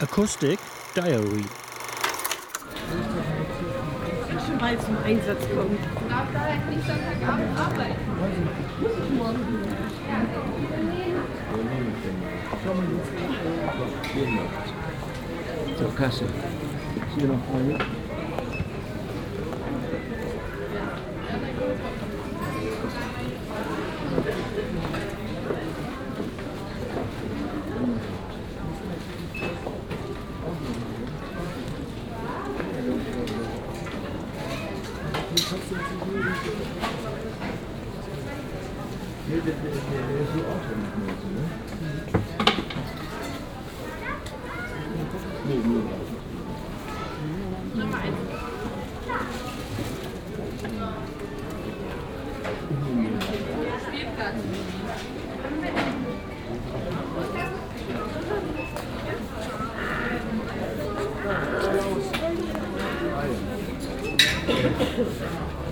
Acoustic Diary. schon mal zum Einsatz kommt. Darf daher nicht Sonntagabend arbeiten. Zur Kasse. Hier noch eine? der, der, der ist so auch schon mit Mose, ne? Nee, nur. Spielplatz. すいません。